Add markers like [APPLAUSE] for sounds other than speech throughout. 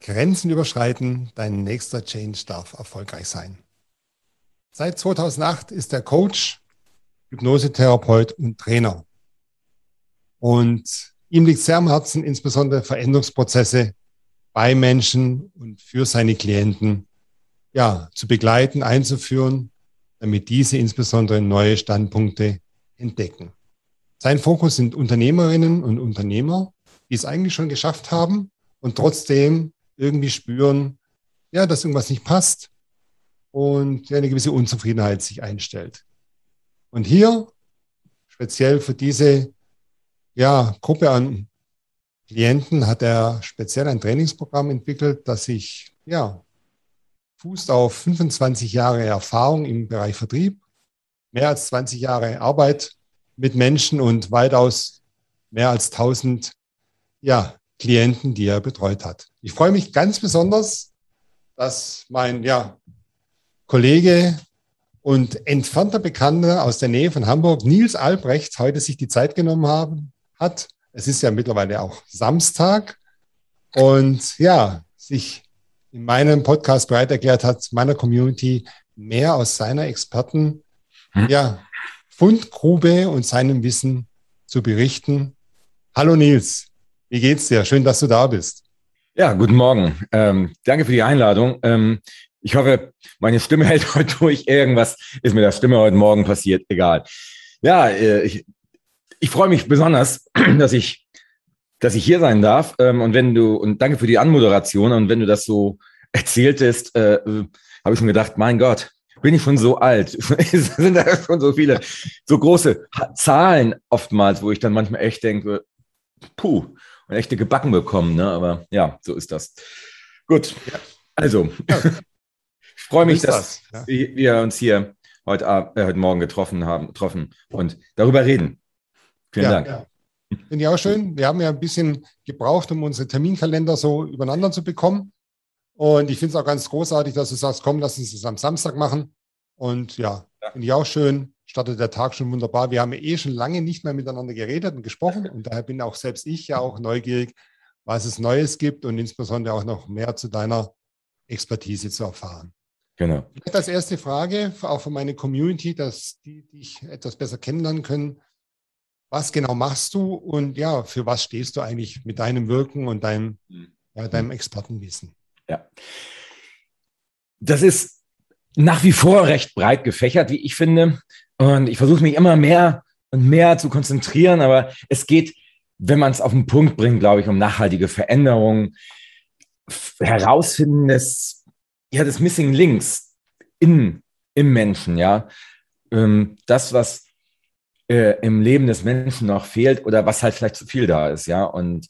Grenzen überschreiten, dein nächster Change darf erfolgreich sein. Seit 2008 ist er Coach, Hypnosetherapeut und Trainer. Und ihm liegt sehr am Herzen, insbesondere Veränderungsprozesse bei Menschen und für seine Klienten ja, zu begleiten, einzuführen, damit diese insbesondere neue Standpunkte entdecken. Sein Fokus sind Unternehmerinnen und Unternehmer, die es eigentlich schon geschafft haben und trotzdem irgendwie spüren, ja, dass irgendwas nicht passt und eine gewisse Unzufriedenheit sich einstellt. Und hier, speziell für diese ja, Gruppe an Klienten, hat er speziell ein Trainingsprogramm entwickelt, das sich ja, fußt auf 25 Jahre Erfahrung im Bereich Vertrieb, mehr als 20 Jahre Arbeit mit Menschen und weitaus mehr als 1000 ja, Klienten, die er betreut hat. Ich freue mich ganz besonders, dass mein ja, Kollege und entfernter Bekannter aus der Nähe von Hamburg, Nils Albrecht, heute sich die Zeit genommen haben, hat. Es ist ja mittlerweile auch Samstag und ja, sich in meinem Podcast bereit erklärt hat, meiner Community mehr aus seiner Experten, hm? ja, Fundgrube und seinem Wissen zu berichten. Hallo Nils. Wie geht's dir? Schön, dass du da bist. Ja, guten Morgen. Ähm, danke für die Einladung. Ähm, ich hoffe, meine Stimme [LAUGHS] hält heute durch. Irgendwas ist mit der Stimme heute Morgen passiert. Egal. Ja, äh, ich, ich freue mich besonders, [CLEARS THROAT] dass ich, dass ich hier sein darf. Ähm, und wenn du, und danke für die Anmoderation. Und wenn du das so [LAUGHS] erzähltest, äh, habe ich schon gedacht, mein Gott, bin ich schon so alt? [LAUGHS] sind da schon so viele, so große Zahlen oftmals, wo ich dann manchmal echt denke, puh, und echte gebacken bekommen. Ne? Aber ja, so ist das. Gut, ja. also, ja. [LAUGHS] ich freue mich, dass das, ja. wir uns hier heute, äh, heute Morgen getroffen haben getroffen und darüber reden. Vielen Dank. Finde ich auch schön. Wir haben ja ein bisschen gebraucht, um unsere Terminkalender so übereinander zu bekommen. Und ich finde es auch ganz großartig, dass du sagst, komm, lass uns das am Samstag machen. Und ja, finde ich auch schön startet der Tag schon wunderbar. Wir haben eh schon lange nicht mehr miteinander geredet und gesprochen und daher bin auch selbst ich ja auch neugierig, was es Neues gibt und insbesondere auch noch mehr zu deiner Expertise zu erfahren. Genau. Vielleicht als erste Frage, auch für meine Community, dass die dich etwas besser kennenlernen können. Was genau machst du und ja, für was stehst du eigentlich mit deinem Wirken und deinem, ja, deinem Expertenwissen? Ja. Das ist nach wie vor recht breit gefächert, wie ich finde. Und ich versuche mich immer mehr und mehr zu konzentrieren, aber es geht, wenn man es auf den Punkt bringt, glaube ich, um nachhaltige Veränderungen, herausfinden des, ja, des Missing Links in, im Menschen, ja. Ähm, das, was äh, im Leben des Menschen noch fehlt oder was halt vielleicht zu viel da ist, ja. Und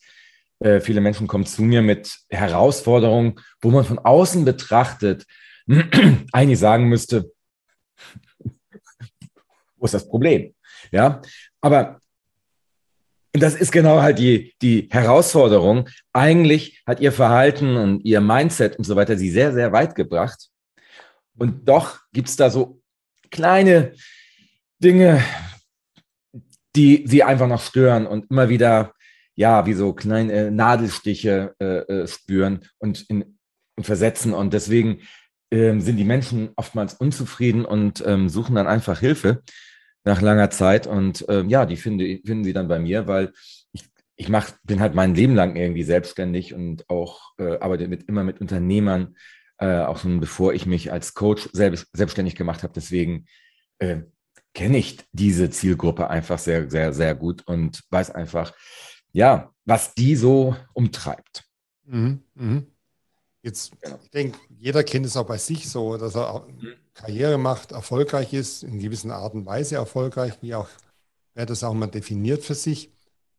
äh, viele Menschen kommen zu mir mit Herausforderungen, wo man von außen betrachtet [CLEARS THROAT] eigentlich sagen müsste, wo ist das Problem? Ja, aber das ist genau halt die, die Herausforderung. Eigentlich hat ihr Verhalten und ihr Mindset und so weiter sie sehr, sehr weit gebracht. Und doch gibt es da so kleine Dinge, die sie einfach noch stören und immer wieder, ja, wie so kleine Nadelstiche äh, äh, spüren und, in, und versetzen. Und deswegen ähm, sind die Menschen oftmals unzufrieden und ähm, suchen dann einfach Hilfe nach langer Zeit. Und ähm, ja, die finde, finden sie dann bei mir, weil ich, ich mach, bin halt mein Leben lang irgendwie selbstständig und auch äh, arbeite mit, immer mit Unternehmern, äh, auch schon bevor ich mich als Coach selbst, selbstständig gemacht habe. Deswegen äh, kenne ich diese Zielgruppe einfach sehr, sehr, sehr gut und weiß einfach, ja, was die so umtreibt. Mhm, mh. Jetzt, genau. ich denke, jeder kennt es auch bei sich so, dass er mhm. Karriere macht, erfolgreich ist, in gewissen Art und Weise erfolgreich, wie auch wer das auch mal definiert für sich.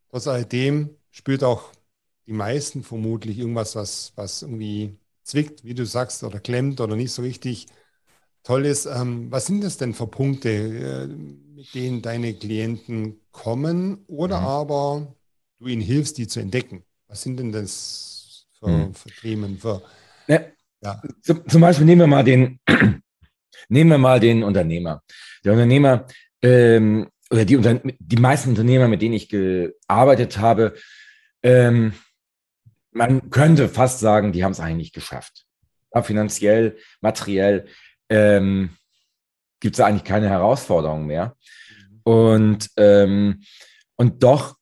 Trotz alledem spürt auch die meisten vermutlich irgendwas, was, was irgendwie zwickt, wie du sagst, oder klemmt oder nicht so richtig toll ist. Ähm, was sind das denn für Punkte, äh, mit denen deine Klienten kommen oder mhm. aber du ihnen hilfst, die zu entdecken? Was sind denn das für, mhm. für Themen? Für, ja. ja. Zum Beispiel nehmen wir mal den, [CLEARS THROAT] nehmen wir mal den Unternehmer. Der Unternehmer ähm, oder die, die meisten Unternehmer, mit denen ich gearbeitet habe, ähm, man könnte fast sagen, die haben es eigentlich geschafft. Ja, finanziell, materiell ähm, gibt es eigentlich keine Herausforderungen mehr. Und, ähm, und doch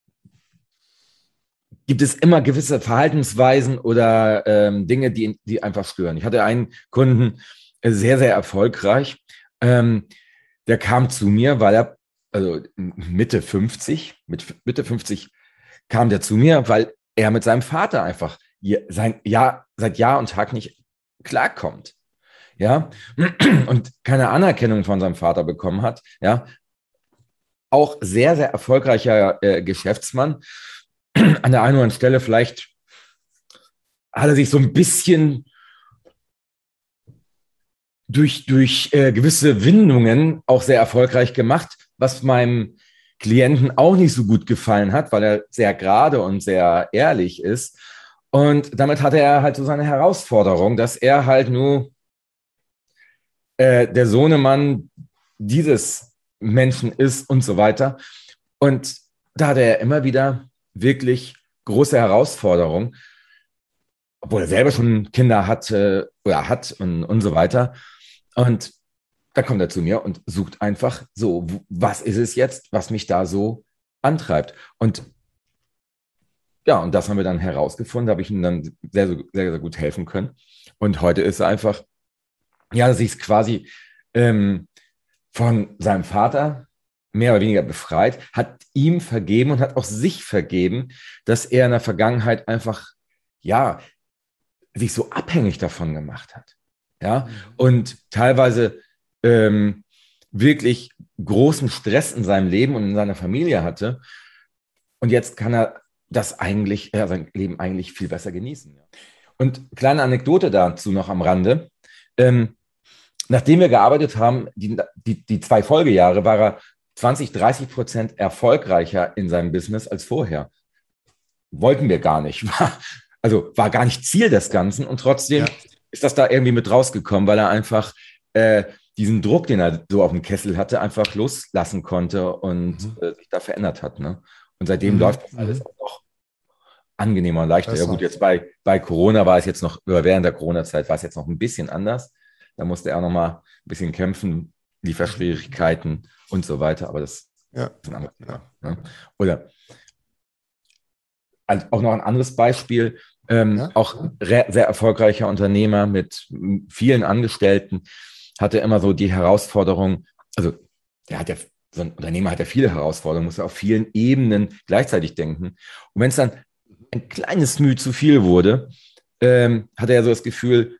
gibt es immer gewisse Verhaltensweisen oder ähm, Dinge, die, die einfach stören. Ich hatte einen Kunden, äh, sehr, sehr erfolgreich, ähm, der kam zu mir, weil er, also Mitte 50, mit Mitte 50 kam der zu mir, weil er mit seinem Vater einfach sein Jahr, seit Jahr und Tag nicht klarkommt. Ja, und keine Anerkennung von seinem Vater bekommen hat. Ja, auch sehr, sehr erfolgreicher äh, Geschäftsmann. [CLEARS THROAT] An der einen oder anderen Stelle vielleicht hat er sich so ein bisschen durch, durch äh, gewisse Windungen auch sehr erfolgreich gemacht, was meinem Klienten auch nicht so gut gefallen hat, weil er sehr gerade und sehr ehrlich ist. Und damit hatte er halt so seine Herausforderung, dass er halt nur äh, der Sohnemann dieses Menschen ist und so weiter. Und da hatte er immer wieder wirklich große Herausforderungen, obwohl er selber schon Kinder hatte oder hat und, und so weiter. Und dann kommt er zu mir und sucht einfach so, was ist es jetzt, was mich da so antreibt? Und ja, und das haben wir dann herausgefunden, da habe ich ihm dann sehr, sehr, sehr gut helfen können. Und heute ist er einfach, ja, dass ich es quasi ähm, von seinem Vater mehr oder weniger befreit, hat ihm vergeben und hat auch sich vergeben, dass er in der Vergangenheit einfach, ja, sich so abhängig davon gemacht hat. Ja, mhm. und teilweise ähm, wirklich großen Stress in seinem Leben und in seiner Familie hatte. Und jetzt kann er das eigentlich, ja, sein Leben eigentlich viel besser genießen. Und kleine Anekdote dazu noch am Rande. Ähm, nachdem wir gearbeitet haben, die, die, die zwei Folgejahre, war er 20, 30 Prozent erfolgreicher in seinem Business als vorher. Wollten wir gar nicht. War, also war gar nicht Ziel des Ganzen und trotzdem ja. ist das da irgendwie mit rausgekommen, weil er einfach äh, diesen Druck, den er so auf dem Kessel hatte, einfach loslassen konnte und mhm. äh, sich da verändert hat. Ne? Und seitdem mhm. läuft das alles mhm. auch noch angenehmer und leichter. Ja gut, jetzt bei, bei Corona war es jetzt noch, oder während der Corona-Zeit war es jetzt noch ein bisschen anders. Da musste er noch mal ein bisschen kämpfen, Lieferschwierigkeiten und so weiter. Aber das ja. ist ein anderes Thema. Ne? Oder also auch noch ein anderes Beispiel. Ähm, ja? Auch sehr erfolgreicher Unternehmer mit vielen Angestellten hatte immer so die Herausforderung, also der hat ja, so ein Unternehmer hat ja viele Herausforderungen, muss ja auf vielen Ebenen gleichzeitig denken. Und wenn es dann ein kleines Mühe zu viel wurde, ähm, hat er ja so das Gefühl,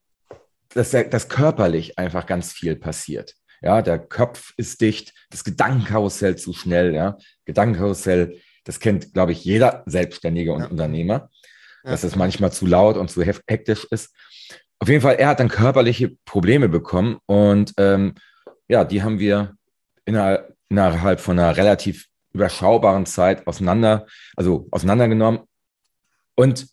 dass, er, dass körperlich einfach ganz viel passiert. Ja, der Kopf ist dicht, das Gedankenkarussell zu schnell, ja. Gedankenkarussell, das kennt, glaube ich, jeder Selbstständige und ja. Unternehmer, ja. dass es manchmal zu laut und zu hektisch ist. Auf jeden Fall, er hat dann körperliche Probleme bekommen und ähm, ja, die haben wir innerhalb, innerhalb von einer relativ überschaubaren Zeit auseinander, also auseinandergenommen und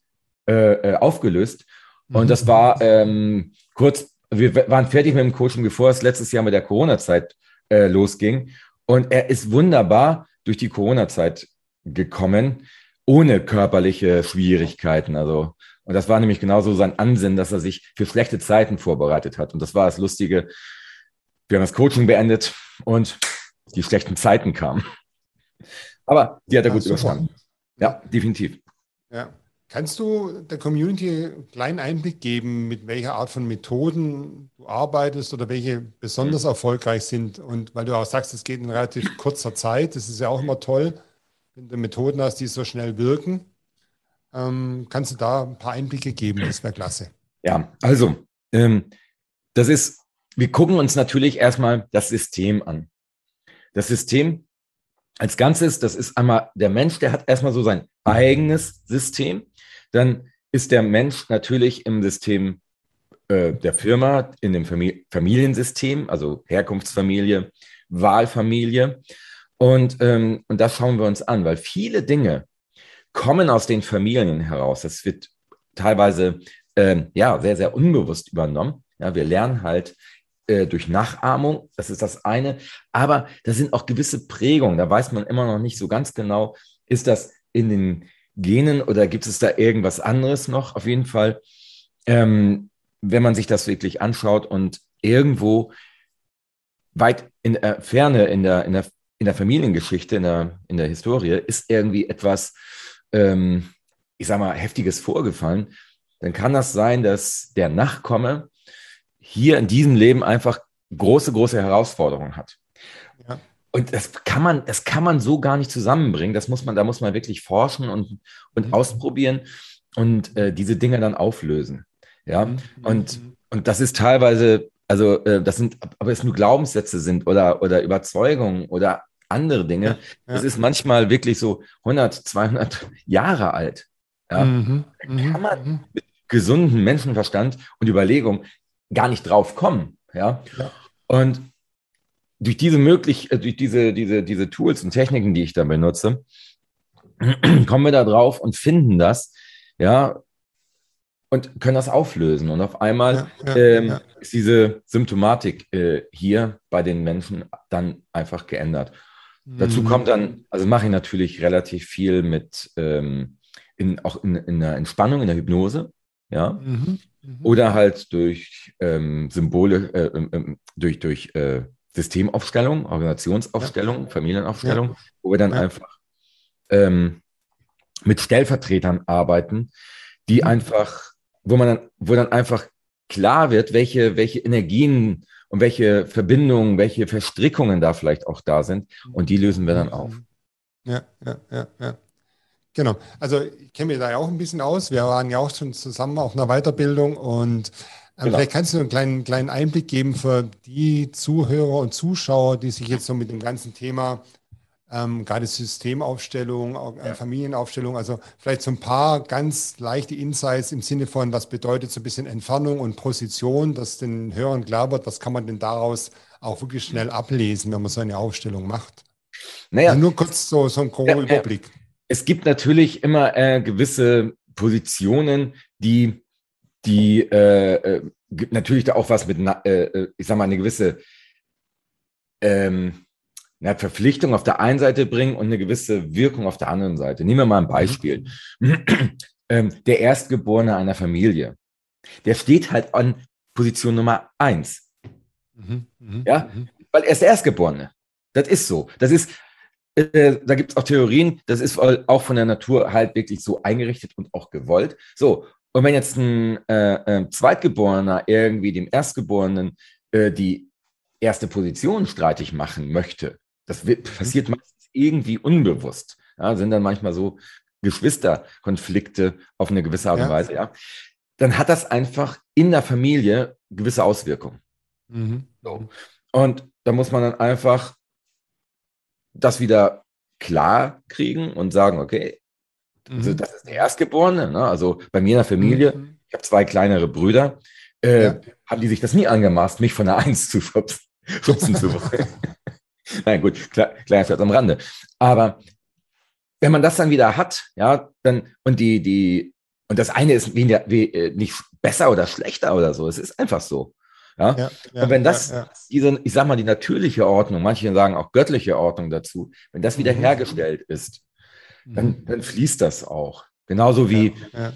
äh, äh aufgelöst. Und das [LAUGHS] war ähm, kurz, wir waren fertig mit dem Coaching, bevor es letztes Jahr mit der Corona-Zeit äh, losging. Und er ist wunderbar durch die Corona-Zeit gekommen, ohne körperliche Schwierigkeiten. Also und das war nämlich genauso sein Ansinnen, dass er sich für schlechte Zeiten vorbereitet hat. Und das war das Lustige. Wir haben das Coaching beendet und die schlechten Zeiten kamen. Aber die hat er ja, gut super. überstanden. Ja, definitiv. Ja. Kannst du der Community einen kleinen Einblick geben, mit welcher Art von Methoden du arbeitest oder welche besonders mhm. erfolgreich sind? Und weil du auch sagst, es geht in relativ kurzer Zeit, das ist ja auch immer toll, wenn du Methoden hast, die so schnell wirken. Ähm, kannst du da ein paar Einblicke geben? Das wäre klasse. Ja, also, ähm, das ist, wir gucken uns natürlich erstmal das System an. Das System als Ganzes, das ist einmal der Mensch, der hat erstmal so sein eigenes System. Dann ist der Mensch natürlich im System äh, der Firma, in dem Familiensystem, also Herkunftsfamilie, Wahlfamilie. Und, ähm, und das schauen wir uns an, weil viele Dinge kommen aus den Familien heraus. Das wird teilweise ähm, ja, sehr, sehr unbewusst übernommen. Ja, wir lernen halt äh, durch Nachahmung, das ist das eine. Aber da sind auch gewisse Prägungen. Da weiß man immer noch nicht so ganz genau, ist das in den Genen oder gibt es da irgendwas anderes noch? Auf jeden Fall, ähm, wenn man sich das wirklich anschaut und irgendwo weit in der Ferne in der, in der, in der Familiengeschichte, in der, in der Historie, ist irgendwie etwas, ähm, ich sag mal, Heftiges vorgefallen, dann kann das sein, dass der Nachkomme hier in diesem Leben einfach große, große Herausforderungen hat. Ja. Und das kann man, das kann man so gar nicht zusammenbringen. Das muss man, da muss man wirklich forschen und, und mhm. ausprobieren und äh, diese Dinge dann auflösen. Ja, mhm. und, und das ist teilweise, also äh, das sind, aber es nur Glaubenssätze sind oder, oder Überzeugungen oder andere Dinge. Ja, ja. Das ist manchmal wirklich so 100, 200 Jahre alt. Ja, mhm, kann man mhm. mit gesundem Menschenverstand und Überlegung gar nicht drauf kommen. Ja, ja. und durch diese möglich, äh, durch diese, diese, diese Tools und Techniken, die ich da benutze, [CLEARS THROAT] kommen wir da drauf und finden das, ja, und können das auflösen. Und auf einmal ja, ja, ähm, ja. ist diese Symptomatik äh, hier bei den Menschen dann einfach geändert. Mhm. Dazu kommt dann, also mache ich natürlich relativ viel mit, ähm, in, auch in, in der Entspannung, in der Hypnose, ja, mhm. Mhm. oder halt durch ähm, Symbole, äh, ähm, ähm, durch, durch äh, Systemaufstellung, Organisationsaufstellung, ja. Familienaufstellung, ja. wo wir dann ja. einfach ähm, mit Stellvertretern arbeiten, die mhm. einfach, wo man dann, wo dann einfach klar wird, welche, welche Energien und welche Verbindungen, welche Verstrickungen da vielleicht auch da sind. Und die lösen wir dann auf. Ja, ja, ja, ja. Genau. Also ich kenne mich da ja auch ein bisschen aus. Wir waren ja auch schon zusammen auf einer Weiterbildung und Genau. Vielleicht kannst du einen kleinen, kleinen Einblick geben für die Zuhörer und Zuschauer, die sich jetzt so mit dem ganzen Thema, ähm, gerade Systemaufstellung, äh, Familienaufstellung, also vielleicht so ein paar ganz leichte Insights im Sinne von, was bedeutet so ein bisschen Entfernung und Position, dass den Hörern klar wird, was kann man denn daraus auch wirklich schnell ablesen, wenn man so eine Aufstellung macht. Naja, also nur kurz so, so ein grober ja, Überblick. Es gibt natürlich immer äh, gewisse Positionen, die die äh, äh natürlich da auch was mit, äh, äh, ich sag mal, eine gewisse ähm, eine Verpflichtung auf der einen Seite bringen und eine gewisse Wirkung auf der anderen Seite. Nehmen wir mal ein Beispiel. Mhm. ähm, der Erstgeborene einer Familie, der steht halt an Position Nummer eins. Mhm. Mhm. Ja, mhm. weil er ist der Erstgeborene. Das ist so. Das ist, äh, da gibt es auch Theorien, das ist auch von der Natur halt wirklich so eingerichtet und auch gewollt. So, und wenn jetzt ein äh, äh, Zweitgeborener irgendwie dem Erstgeborenen äh, die erste Position streitig machen möchte, das wird, mhm. passiert meistens irgendwie unbewusst. Ja, sind dann manchmal so Geschwisterkonflikte auf eine gewisse Art und ja. Weise, ja. Dann hat das einfach in der Familie gewisse Auswirkungen. Mhm. So. Und da muss man dann einfach das wieder klar kriegen und sagen, okay, also mhm. das ist der Erstgeborene. Ne? Also bei mir in der Familie, mhm. ich habe zwei kleinere Brüder, äh, ja. haben die sich das nie angemaßt, mich von der Eins zu schubsen, [LAUGHS] zu wollen. [LAUGHS] Nein, gut, klar, kleiner Scherz am Rande. Aber wenn man das dann wieder hat, ja, dann, und die, die, und das eine ist weniger, wie, äh, nicht besser oder schlechter oder so, es ist einfach so. Ja? ja, ja und wenn das, ja, diese, ich sag mal, die natürliche Ordnung, manche sagen auch göttliche Ordnung dazu, wenn das wiederhergestellt mhm. ist, dann, mhm. dann fließt das auch. Genauso wie ja, ja.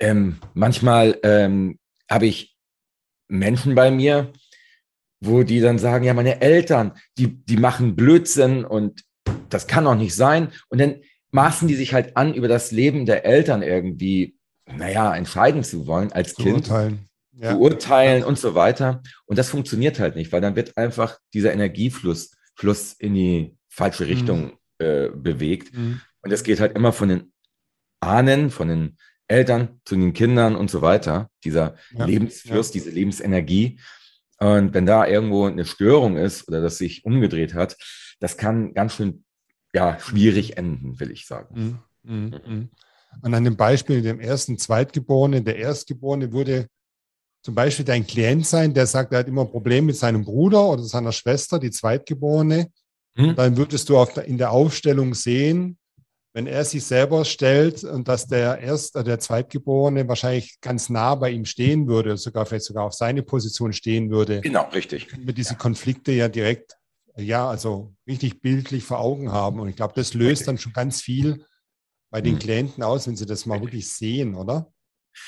Ähm, manchmal ähm, habe ich Menschen bei mir, wo die dann sagen, ja, meine Eltern, die, die machen Blödsinn und das kann doch nicht sein. Und dann maßen die sich halt an, über das Leben der Eltern irgendwie, naja, entscheiden zu wollen als zu Kind. Urteilen. Ja. Beurteilen und so weiter. Und das funktioniert halt nicht, weil dann wird einfach dieser Energiefluss Fluss in die falsche Richtung mhm. äh, bewegt. Mhm. Und es geht halt immer von den Ahnen, von den Eltern zu den Kindern und so weiter. Dieser ja, Lebensfluss, ja. diese Lebensenergie. Und wenn da irgendwo eine Störung ist oder das sich umgedreht hat, das kann ganz schön ja, schwierig enden, will ich sagen. Mhm. Mhm. mhm. Und an dem Beispiel dem ersten Zweitgeborenen, der Erstgeborene wurde zum Beispiel dein Klient sein, der sagt, er hat immer ein Problem mit seinem Bruder oder seiner Schwester, die Zweitgeborene. Hm. Dann würdest du auf, in der Aufstellung sehen, wenn er sich selber stellt und dass der Erst, äh, der Zweitgeborene wahrscheinlich ganz nah bei ihm stehen würde, sogar vielleicht sogar auf seine Position stehen würde. Genau, richtig. Wir diese Konflikte ja direkt, ja, also richtig bildlich vor Augen haben. Und ich glaube, das löst richtig. dann schon ganz viel bei den hm. Klienten aus, wenn sie das mal richtig. wirklich sehen, oder?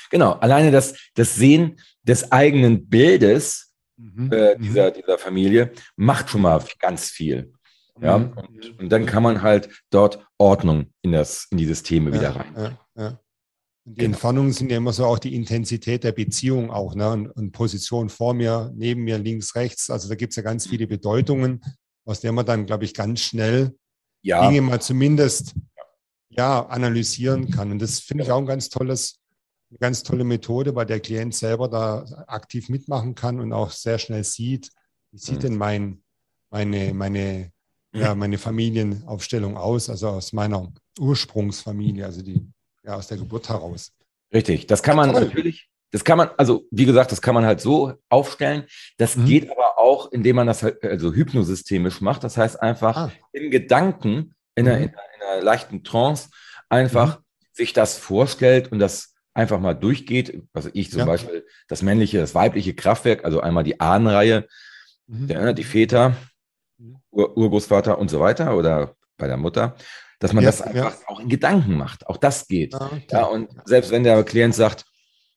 Genau, alleine das, das Sehen des eigenen Bildes mhm. äh, dieser, mhm. dieser Familie macht schon mal ganz viel. Ja, mhm. und, und, dann kann man halt dort Ordnung in, das, in die Systeme ja, wieder rein. Ja, ja. Die genau. Entfernungen sind ja immer so auch die Intensität der Beziehung auch, ne? Und, und Position vor mir, neben mir, links, rechts. Also da gibt es ja ganz viele Bedeutungen, aus der man dann, glaube ich, ganz schnell ja. Dinge mal zumindest ja, analysieren kann. Und das finde ich auch ein ganz tolles, eine ganz tolle Methode, weil der Klient selber da aktiv mitmachen kann und auch sehr schnell sieht, wie sieht mhm. denn mein, meine, meine ja, meine Familienaufstellung aus, also aus meiner Ursprungsfamilie, also die ja aus der Geburt heraus. Richtig, das kann man Toll. natürlich, das kann man, also wie gesagt, das kann man halt so aufstellen. Das mhm. geht aber auch, indem man das halt, also hypnosystemisch macht. Das heißt einfach ah. im Gedanken, in, mhm. einer, in, einer, leichten Trance, einfach mhm. sich das vorstellt und das einfach mal durchgeht. Also ich zum ja. Beispiel das männliche, das weibliche Kraftwerk, also einmal die Ahnenreihe, mhm. der, die Väter, Ur Urgroßvater und so weiter oder bei der Mutter, dass man ja, das einfach ja. auch in Gedanken macht. Auch das geht. Ah. Ja, und selbst wenn der Klient sagt,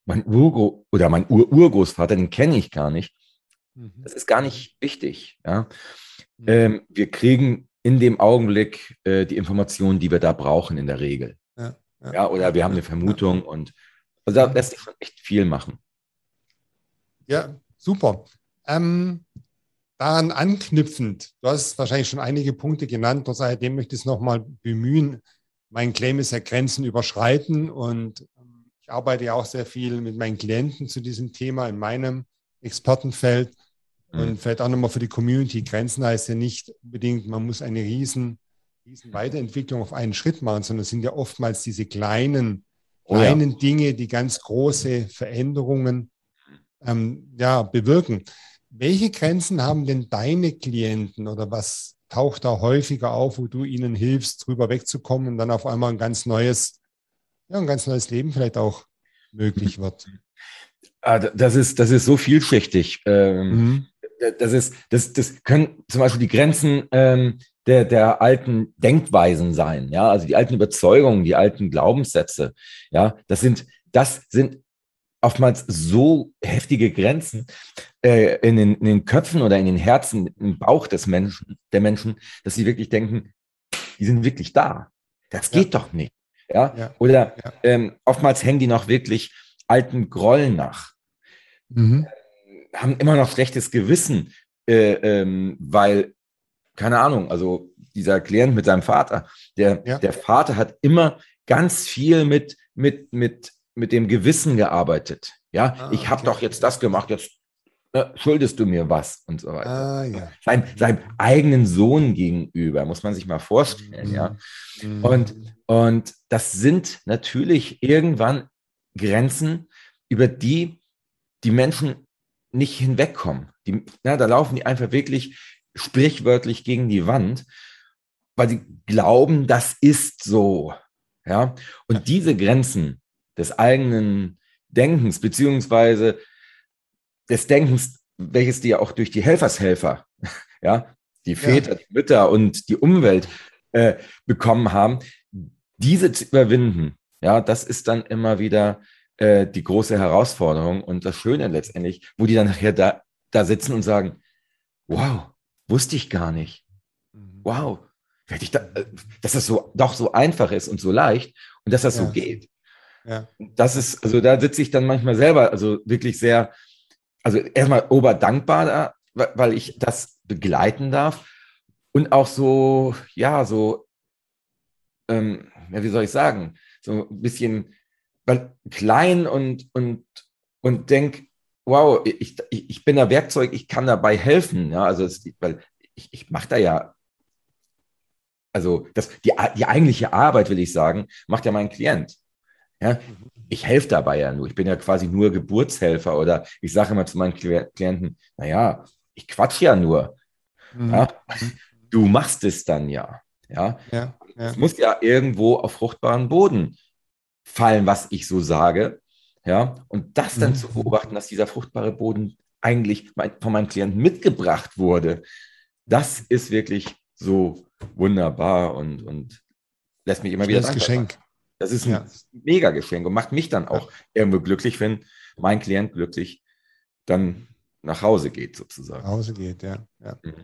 mein Urgro oder mein Ur Urgroßvater, den kenne ich gar nicht, mhm. das ist gar nicht wichtig. Ja? Mhm. Ähm, wir kriegen in dem Augenblick äh, die Informationen, die wir da brauchen in der Regel. Ja, ja. oder wir haben eine Vermutung und also da lässt sich schon echt viel machen. Ja, super. Ähm, Daran anknüpfend, du hast wahrscheinlich schon einige Punkte genannt, seitdem möchte ich es nochmal bemühen. Mein Claim ist ja Grenzen überschreiten und ähm, ich arbeite ja auch sehr viel mit meinen Klienten zu diesem Thema in meinem Expertenfeld. Mhm. Und vielleicht auch nochmal für die Community. Grenzen heißt ja nicht unbedingt, man muss eine riesen, riesen Weiterentwicklung auf einen Schritt machen, sondern es sind ja oftmals diese kleinen, kleinen oh ja. Dinge, die ganz große Veränderungen ähm, ja, bewirken. Welche Grenzen haben denn deine Klienten oder was taucht da häufiger auf, wo du ihnen hilfst, drüber wegzukommen und dann auf einmal ein ganz neues, ja, ein ganz neues Leben vielleicht auch möglich wird? Ah, das ist, das ist so vielschichtig. Ähm, mhm. Das ist, das, das können zum Beispiel die Grenzen ähm, der, der alten Denkweisen sein, ja, also die alten Überzeugungen, die alten Glaubenssätze, ja, das sind, das sind oftmals so heftige Grenzen äh, in, den, in, den, Köpfen oder in den Herzen, im Bauch des Menschen, der Menschen, dass sie wirklich denken, die sind wirklich da. Das geht ja. doch nicht. Ja? ja. Oder ja. Ähm, oftmals hängen die noch wirklich alten Grollen nach. Mhm. Äh, haben immer noch schlechtes Gewissen, äh, ähm, weil, keine Ahnung, also dieser Klient mit seinem Vater, der, der Vater hat immer ganz viel mit, mit, mit mit dem Gewissen gearbeitet. Ja, ah, ich habe okay. doch jetzt das gemacht, jetzt äh, schuldest du mir was und so weiter. Ah, ja. Sein, seinem eigenen Sohn gegenüber, muss man sich mal vorstellen, mhm. ja. Und, und das sind natürlich irgendwann Grenzen, über die die Menschen nicht hinwegkommen. Die, na, da laufen die einfach wirklich sprichwörtlich gegen die Wand, weil sie glauben, das ist so. Ja, und diese Grenzen, des eigenen Denkens, beziehungsweise des Denkens, welches dir auch durch die Helfershelfer, [LAUGHS] ja, die Väter, ja. die Mütter und die Umwelt äh, bekommen haben, diese zu überwinden, ja, das ist dann immer wieder äh, die große Herausforderung und das Schöne letztendlich, wo die dann nachher da, da sitzen und sagen, wow, wusste ich gar nicht. Mhm. Wow, ich da, äh, dass das so doch so einfach ist und so leicht und dass das ja. so geht. Ja. Das ist, also da sitze ich dann manchmal selber, also wirklich sehr, also erstmal oberdankbar da, weil ich das begleiten darf und auch so, ja, so, ähm, ja, wie soll ich sagen, so ein bisschen klein und, und, und denk, wow, ich, ich, bin da Werkzeug, ich kann dabei helfen, ja, also, es, weil ich, ich mache da ja also das, die, die eigentliche Arbeit, will ich sagen, macht ja mein Klient. Ja? ich helfe dabei ja nur. Ich bin ja quasi nur Geburtshelfer oder ich sage immer zu meinen Klienten, naja, ich quatsch ja nur. Mhm. Ja? Du machst es dann ja. Ja? ja, ja. Es muss ja irgendwo auf fruchtbaren Boden fallen, was ich so sage. Ja, und das dann mhm. zu beobachten, dass dieser fruchtbare Boden eigentlich von meinem Klienten mitgebracht wurde, das ist wirklich so wunderbar und, und lässt mich immer wieder. Das Geschenk. Das ist ein ja. mega Geschenk und macht mich dann auch irgendwo glücklich, wenn mein Klient glücklich dann nach Hause geht, sozusagen. Nach Hause geht, ja. ja. Mhm.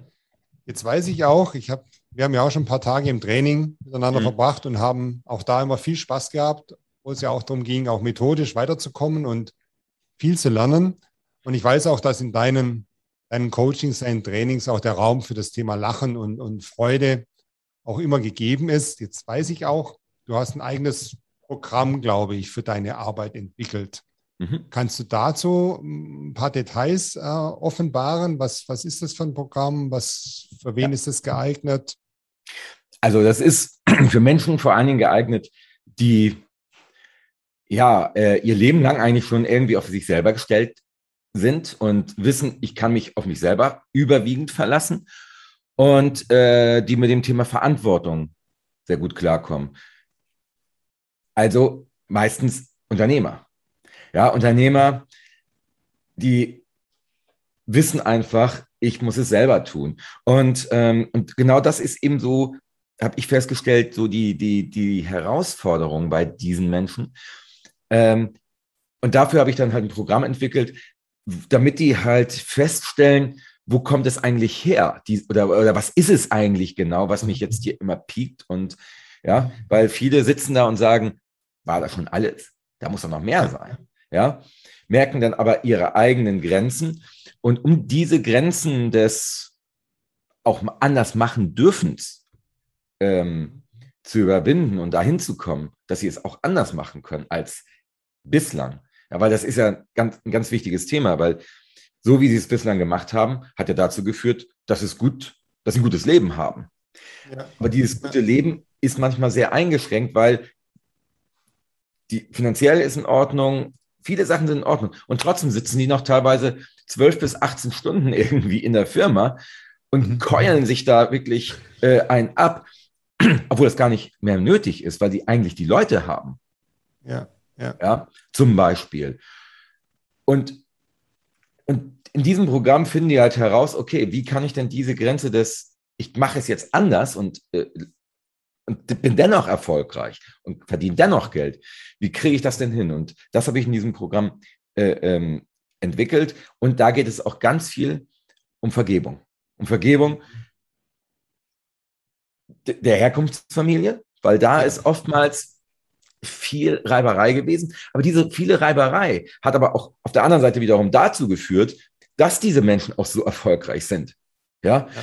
Jetzt weiß ich auch, ich habe, wir haben ja auch schon ein paar Tage im Training miteinander mhm. verbracht und haben auch da immer viel Spaß gehabt, wo es ja auch darum ging, auch methodisch weiterzukommen und viel zu lernen. Und ich weiß auch, dass in deinen, deinen Coachings, deinen Trainings auch der Raum für das Thema Lachen und, und Freude auch immer gegeben ist. Jetzt weiß ich auch, du hast ein eigenes Programm, glaube ich, für deine Arbeit entwickelt. Mhm. Kannst du dazu ein paar Details äh, offenbaren? Was, was ist das für ein Programm? Was, für wen ja. ist es geeignet? Also das ist [CLEARS THROAT] für Menschen vor allen Dingen geeignet, die ja äh, ihr Leben lang eigentlich schon irgendwie auf sich selber gestellt sind und wissen, ich kann mich auf mich selber überwiegend verlassen und äh, die mit dem Thema Verantwortung sehr gut klarkommen. Also meistens Unternehmer. Ja, Unternehmer, die wissen einfach, ich muss es selber tun. Und, ähm, und genau das ist eben so, habe ich festgestellt, so die, die, die Herausforderung bei diesen Menschen. Ähm, und dafür habe ich dann halt ein Programm entwickelt, damit die halt feststellen, wo kommt es eigentlich her? Die, oder, oder was ist es eigentlich genau, was mich jetzt hier immer piekt? Und ja, weil viele sitzen da und sagen, war das schon alles? Da muss doch noch mehr sein. Ja, merken dann aber ihre eigenen Grenzen. Und um diese Grenzen des auch anders machen dürfen ähm, zu überwinden und dahin zu kommen, dass sie es auch anders machen können als bislang, ja, weil das ist ja ganz, ein ganz wichtiges Thema, weil so wie sie es bislang gemacht haben, hat ja dazu geführt, dass es gut, dass sie ein gutes Leben haben. Ja. Aber dieses gute Leben ist manchmal sehr eingeschränkt, weil die finanziell ist in Ordnung, viele Sachen sind in Ordnung. Und trotzdem sitzen die noch teilweise zwölf bis 18 Stunden [LAUGHS] irgendwie in der Firma und mhm. keulen sich da wirklich äh, ein ab, [CLEARS THROAT] obwohl das gar nicht mehr nötig ist, weil sie eigentlich die Leute haben. Ja. Ja. ja zum Beispiel. Und, und in diesem Programm finden die halt heraus, okay, wie kann ich denn diese Grenze des, ich mache es jetzt anders und, äh, und bin dennoch erfolgreich und verdiene dennoch Geld. Wie kriege ich das denn hin? Und das habe ich in diesem Programm äh, ähm, entwickelt. Und da geht es auch ganz viel um Vergebung. Um Vergebung der Herkunftsfamilie, weil da ist oftmals viel Reiberei gewesen. Aber diese viele Reiberei hat aber auch auf der anderen Seite wiederum dazu geführt, dass diese Menschen auch so erfolgreich sind. Ja. ja,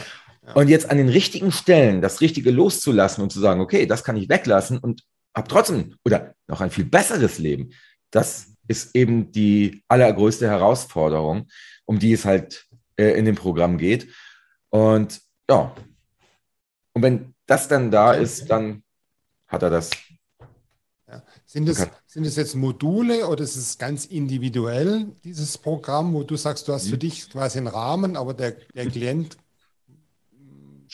ja. Und jetzt an den richtigen Stellen das Richtige loszulassen und zu sagen, okay, das kann ich weglassen und habe trotzdem oder noch ein viel besseres Leben. Das ist eben die allergrößte Herausforderung, um die es halt äh, in dem Programm geht. Und ja, und wenn das dann da ist, dann hat er das sind es, sind es jetzt Module oder ist es ganz individuell, dieses Programm, wo du sagst, du hast für mhm. dich quasi einen Rahmen, aber der, der Klient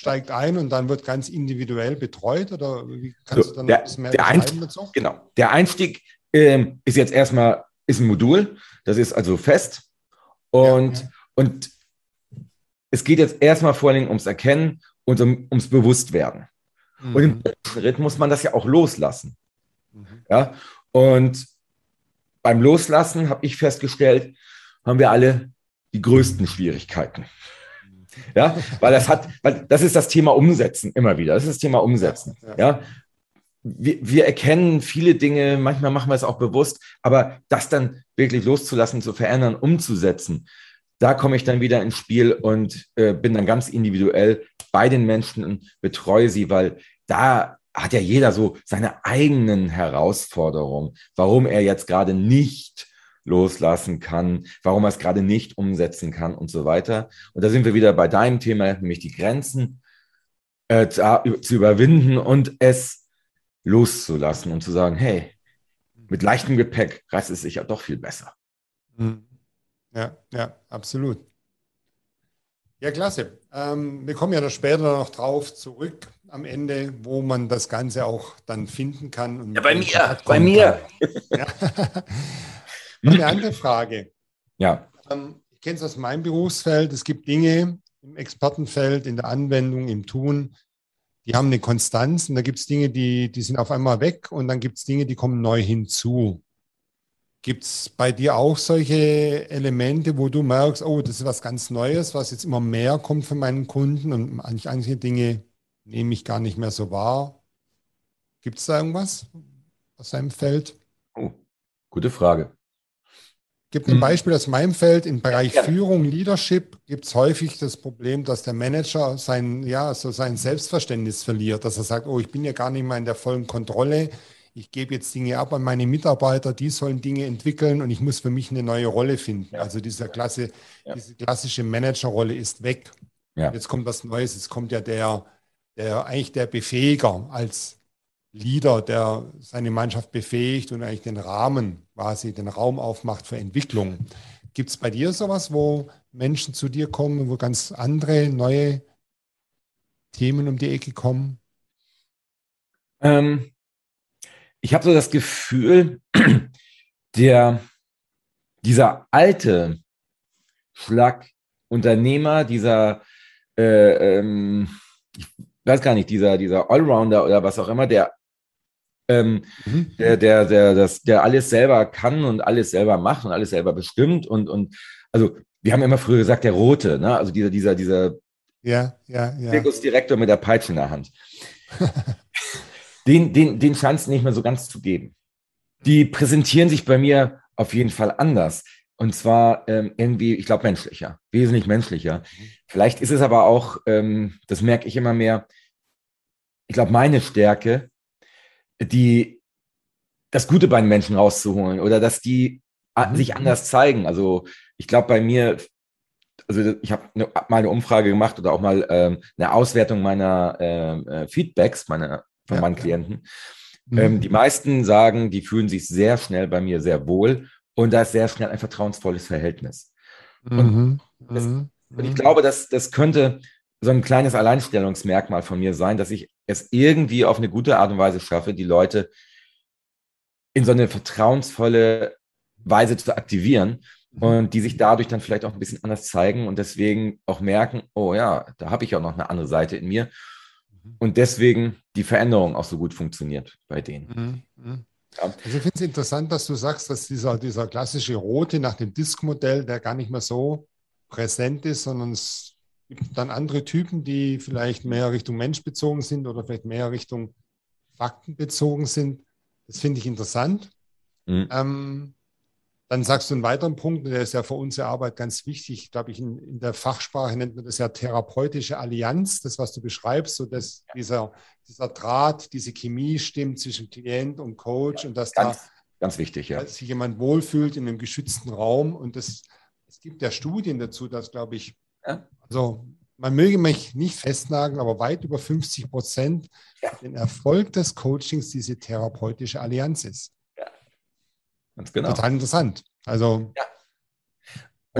steigt ein und dann wird ganz individuell betreut? Oder wie kannst so, du dann der, mehr der Einstieg, dazu? Genau. Der Einstieg ähm, ist jetzt erstmal ist ein Modul, das ist also fest. Und, ja. und es geht jetzt erstmal vor allem ums Erkennen und um, ums Bewusstwerden. Mhm. Und im Schritt muss man das ja auch loslassen. Mhm. Ja, und beim Loslassen habe ich festgestellt, haben wir alle die größten Schwierigkeiten. Ja, weil das hat, weil das ist das Thema Umsetzen immer wieder. Das ist das Thema Umsetzen. Ja, wir, wir erkennen viele Dinge, manchmal machen wir es auch bewusst, aber das dann wirklich loszulassen, zu verändern, umzusetzen, da komme ich dann wieder ins Spiel und äh, bin dann ganz individuell bei den Menschen und betreue sie, weil da hat ja jeder so seine eigenen Herausforderungen, warum er jetzt gerade nicht loslassen kann, warum er es gerade nicht umsetzen kann und so weiter. Und da sind wir wieder bei deinem Thema, nämlich die Grenzen äh, zu, zu überwinden und es loszulassen und zu sagen, hey, mit leichtem Gepäck reißt es sich ja doch viel besser. Mhm. Ja, ja, absolut. Ja, klasse. Ähm, wir kommen ja noch später noch drauf zurück am Ende, wo man das Ganze auch dann finden kann. ja, bei mir, bei mir. Ja. [LAUGHS] Eine andere Frage. [LAUGHS] Ja. Ähm, ich kenne es aus meinem Berufsfeld. Es gibt Dinge im Expertenfeld, in der Anwendung, im Tun, die haben eine Konstanz und da gibt es Dinge, die, die sind auf einmal weg und dann gibt es Dinge, die kommen neu hinzu. Gibt es bei dir auch solche Elemente, wo du merkst, oh, das ist was ganz Neues, was jetzt immer mehr kommt von meinen Kunden und manche Dinge nehme ich gar nicht mehr so wahr? Gibt es da irgendwas aus deinem Feld? Oh, gute Frage gibt ein mhm. Beispiel aus meinem Feld. Im Bereich ja. Führung, Leadership gibt es häufig das Problem, dass der Manager sein, ja, so sein Selbstverständnis verliert, dass er sagt, oh, ich bin ja gar nicht mehr in der vollen Kontrolle. Ich gebe jetzt Dinge ab an meine Mitarbeiter, die sollen Dinge entwickeln und ich muss für mich eine neue Rolle finden. Ja. Also diese, Klasse, ja. diese klassische Managerrolle ist weg. Jetzt kommt was Neues. Es kommt ja der, der eigentlich der Befähiger als Leader, der seine Mannschaft befähigt und eigentlich den Rahmen, quasi den Raum aufmacht für Entwicklung. Gibt es bei dir sowas, wo Menschen zu dir kommen, wo ganz andere, neue Themen um die Ecke kommen? Ähm, ich habe so das Gefühl, [CLEARS THROAT] der, dieser alte Schlagunternehmer, dieser, äh, ähm, ich weiß gar nicht, dieser, dieser Allrounder oder was auch immer, der ähm, mhm. der, der, der, das, der alles selber kann und alles selber macht und alles selber bestimmt. Und, und also wir haben immer früher gesagt, der Rote, ne? also dieser, dieser, dieser ja, ja, ja. Zirkusdirektor mit der Peitsche in der Hand. [LAUGHS] den, den, den scheint es nicht mehr so ganz zu geben. Die präsentieren sich bei mir auf jeden Fall anders. Und zwar ähm, irgendwie, ich glaube, menschlicher, wesentlich menschlicher. Mhm. Vielleicht ist es aber auch, ähm, das merke ich immer mehr, ich glaube, meine Stärke die das Gute bei den Menschen rauszuholen oder dass die mhm. sich anders zeigen. Also ich glaube bei mir, also ich habe ne, mal eine Umfrage gemacht oder auch mal ähm, eine Auswertung meiner ähm, äh, Feedbacks meiner, von ja, meinen Klienten. Mhm. Ähm, die meisten sagen, die fühlen sich sehr schnell bei mir sehr wohl und da ist sehr schnell ein vertrauensvolles Verhältnis. Mhm. Und, das, mhm. und ich glaube, dass das könnte so ein kleines Alleinstellungsmerkmal von mir sein, dass ich es irgendwie auf eine gute Art und Weise schaffe, die Leute in so eine vertrauensvolle Weise zu aktivieren mhm. und die sich dadurch dann vielleicht auch ein bisschen anders zeigen und deswegen auch merken, oh ja, da habe ich auch noch eine andere Seite in mir mhm. und deswegen die Veränderung auch so gut funktioniert bei denen. Mhm. Ja. Also ich finde es interessant, dass du sagst, dass dieser, dieser klassische Rote nach dem Disk-Modell, der gar nicht mehr so präsent ist, sondern es gibt dann andere Typen, die vielleicht mehr Richtung Mensch bezogen sind oder vielleicht mehr Richtung Fakten bezogen sind. Das finde ich interessant. Mhm. Ähm, dann sagst du einen weiteren Punkt, der ist ja für unsere Arbeit ganz wichtig. Glaube ich, in, in, der Fachsprache nennt man das ja therapeutische Allianz, das, was du beschreibst, so dass dieser, dieser Draht, diese Chemie stimmt zwischen Klient und Coach ja, und dass ganz, da ganz wichtig, ja. sich jemand wohlfühlt in einem geschützten Raum. Und das, es gibt ja Studien dazu, dass, glaube ich, ja. Also man möge mich nicht festnageln, aber weit über 50 Prozent ja. den Erfolg des Coachings diese therapeutische Allianz ist. Ja, ganz genau. Total interessant. Also ja.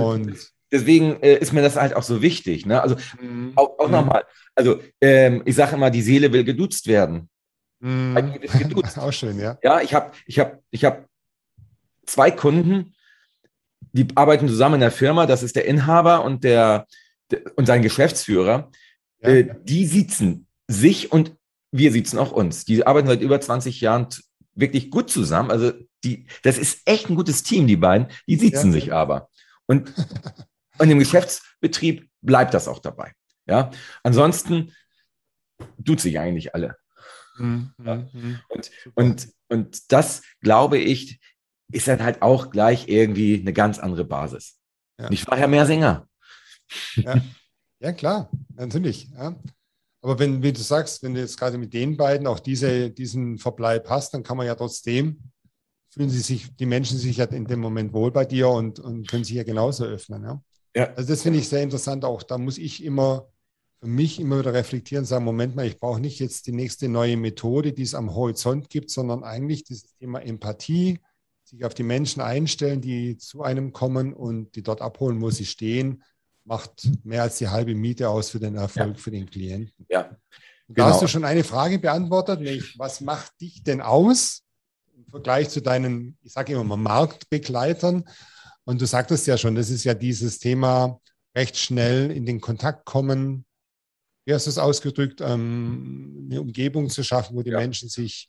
und, und deswegen äh, ist mir das halt auch so wichtig. Ne? Also mhm. auch, auch mhm. nochmal, also ähm, ich sage immer, die Seele will geduzt werden. Mhm. Geduzt. [LAUGHS] auch schön, ja. Ja, ich habe ich hab, ich hab zwei Kunden, die arbeiten zusammen in der Firma, das ist der Inhaber und der, der und sein Geschäftsführer. Ja. Äh, die sitzen sich und wir sitzen auch uns. Die arbeiten seit über 20 Jahren wirklich gut zusammen. Also die, das ist echt ein gutes Team, die beiden. Die sitzen ja. sich aber. Und, [LAUGHS] und im Geschäftsbetrieb bleibt das auch dabei. Ja, ansonsten tut sich eigentlich alle. Mhm. Ja. Mhm. Und, und, und das, glaube ich, ist dann halt auch gleich irgendwie eine ganz andere Basis. Ja. Ich war ja mehr Sänger. Ja, ja klar, natürlich. Ja. Aber wenn, wie du sagst, wenn du jetzt gerade mit den beiden auch diese, diesen Verbleib hast, dann kann man ja trotzdem, fühlen sie sich, die Menschen sich ja in dem Moment wohl bei dir und, und können sich ja genauso öffnen. Ja. ja. Also das finde ich sehr interessant auch. Da muss ich immer für mich immer wieder reflektieren und sagen, Moment mal, ich brauche nicht jetzt die nächste neue Methode, die es am Horizont gibt, sondern eigentlich dieses Thema Empathie, sich auf die Menschen einstellen, die zu einem kommen und die dort abholen, wo sie stehen, macht mehr als die halbe Miete aus für den Erfolg ja. für den Klienten. Ja. Genau. Da hast du schon eine Frage beantwortet, nämlich was macht dich denn aus im Vergleich zu deinen, ich sage immer mal, Marktbegleitern? Und du sagtest ja schon, das ist ja dieses Thema recht schnell in den Kontakt kommen. Wie hast du es ausgedrückt, ähm, eine Umgebung zu schaffen, wo die ja. Menschen sich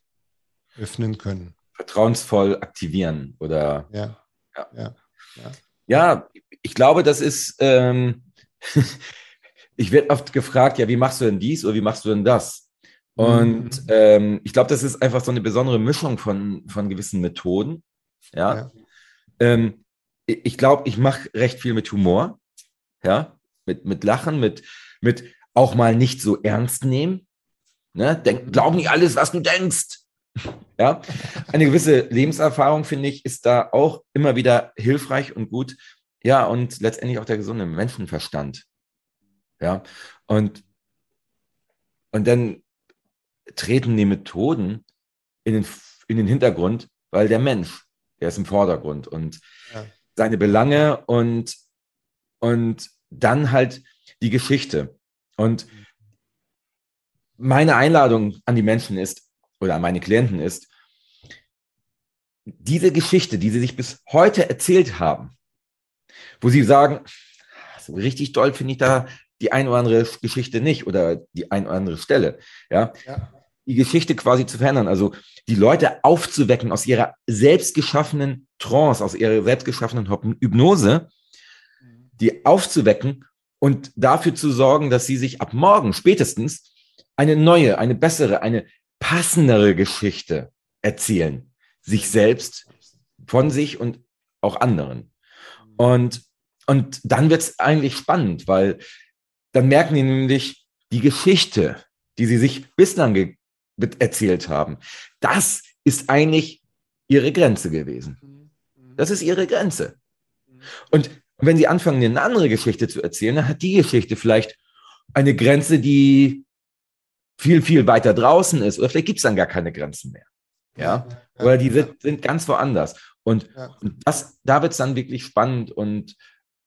öffnen können? Vertrauensvoll aktivieren oder ja. Ja. ja. ja. ja ich glaube, das ist, ähm, [LAUGHS] ich werde oft gefragt, ja, wie machst du denn dies oder wie machst du denn das? Und mhm. ähm, ich glaube, das ist einfach so eine besondere Mischung von, von gewissen Methoden. Ja. ja. Ähm, ich glaube, ich mache recht viel mit Humor. Ja. Mit, mit Lachen, mit, mit auch mal nicht so ernst nehmen. Ne? Denk, glaub nicht alles, was du denkst. Ja. Eine gewisse Lebenserfahrung, finde ich, ist da auch immer wieder hilfreich und gut. Ja, und letztendlich auch der gesunde Menschenverstand. Ja, und, und dann treten die Methoden in den, in den Hintergrund, weil der Mensch, der ist im Vordergrund und ja. seine Belange und, und dann halt die Geschichte. Und meine Einladung an die Menschen ist, oder an meine Klienten ist, diese Geschichte, die sie sich bis heute erzählt haben, wo sie sagen, so richtig toll finde ich da die ein oder andere Geschichte nicht oder die ein oder andere Stelle. Ja? ja. Die Geschichte quasi zu verändern, also die Leute aufzuwecken aus ihrer selbstgeschaffenen Trance, aus ihrer selbstgeschaffenen Hypnose, die aufzuwecken und dafür zu sorgen, dass sie sich ab morgen spätestens eine neue, eine bessere, eine passendere Geschichte erzählen. Sich selbst, von sich und auch anderen. Und, und dann wird es eigentlich spannend, weil dann merken die nämlich die Geschichte, die sie sich bislang erzählt haben. Das ist eigentlich ihre Grenze gewesen. Das ist ihre Grenze. Und wenn sie anfangen, eine andere Geschichte zu erzählen, dann hat die Geschichte vielleicht eine Grenze, die viel, viel weiter draußen ist. Oder vielleicht gibt es dann gar keine Grenzen mehr. Ja, oder die sind, sind ganz woanders. Und, ja. und das, da wird es dann wirklich spannend und,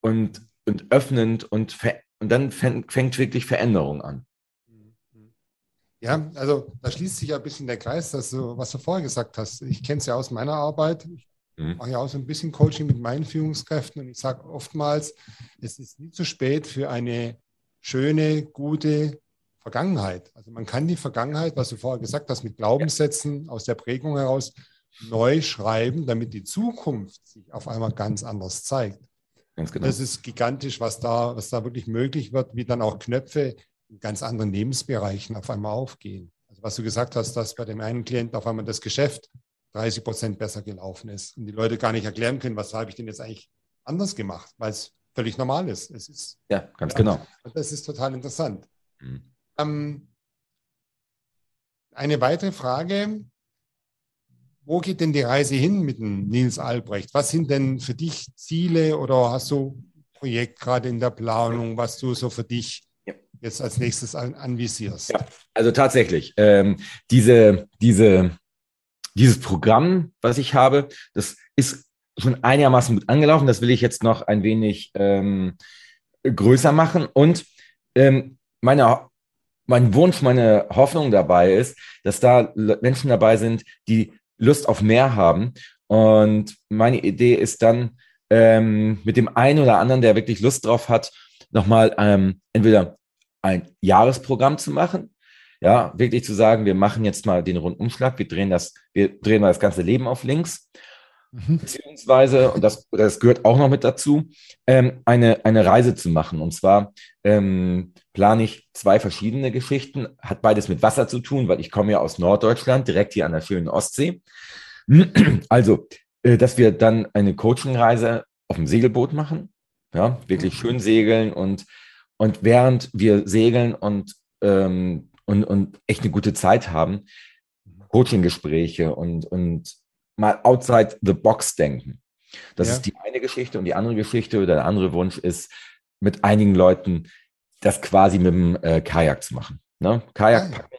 und, und öffnend und, und dann fängt wirklich Veränderung an. Ja, also da schließt sich ja ein bisschen der Kreis, dass du, was du vorher gesagt hast. Ich kenne es ja aus meiner Arbeit. Ich mhm. mache ja auch so ein bisschen Coaching mit meinen Führungskräften und ich sage oftmals, es ist nie zu spät für eine schöne, gute Vergangenheit. Also man kann die Vergangenheit, was du vorher gesagt hast, mit Glaubenssätzen aus der Prägung heraus neu schreiben, damit die Zukunft sich auf einmal ganz anders zeigt. Ganz genau. Das ist gigantisch, was da, was da wirklich möglich wird, wie dann auch Knöpfe in ganz anderen Lebensbereichen auf einmal aufgehen. Also was du gesagt hast, dass bei dem einen Klienten auf einmal das Geschäft 30 Prozent besser gelaufen ist und die Leute gar nicht erklären können, was habe ich denn jetzt eigentlich anders gemacht, weil es völlig normal ist. Es ist ja ganz ja, genau. Das ist total interessant. Mhm. Ähm, eine weitere Frage, wo geht denn die Reise hin mit dem Nils Albrecht? Was sind denn für dich Ziele oder hast du ein Projekt gerade in der Planung, was du so für dich jetzt als nächstes an, anvisierst? Ja, also tatsächlich, ähm, diese, diese, dieses Programm, was ich habe, das ist schon einigermaßen gut angelaufen. Das will ich jetzt noch ein wenig ähm, größer machen. Und ähm, meine, mein Wunsch, meine Hoffnung dabei ist, dass da Menschen dabei sind, die Lust auf mehr haben. Und meine Idee ist dann, ähm, mit dem einen oder anderen, der wirklich Lust drauf hat, nochmal ähm, entweder ein Jahresprogramm zu machen, ja, wirklich zu sagen, wir machen jetzt mal den Rundumschlag, wir drehen das, wir drehen mal das ganze Leben auf links, mhm. beziehungsweise, und das, das gehört auch noch mit dazu, ähm, eine, eine Reise zu machen. Und zwar ähm, plane ich zwei verschiedene Geschichten, hat beides mit Wasser zu tun, weil ich komme ja aus Norddeutschland, direkt hier an der schönen Ostsee. [CLEARS THROAT] Also, äh, dass wir dann eine Coachingreise auf dem Segelboot machen, ja, wirklich schön segeln und, und während wir segeln und, ähm, und, und echt eine gute Zeit haben, Coaching-Gespräche und, und mal outside the box denken. Das ja. ist die eine Geschichte und die andere Geschichte oder der andere Wunsch ist, mit einigen Leuten das quasi mit dem äh, Kajak zu machen. Ne? Kajak ah, packen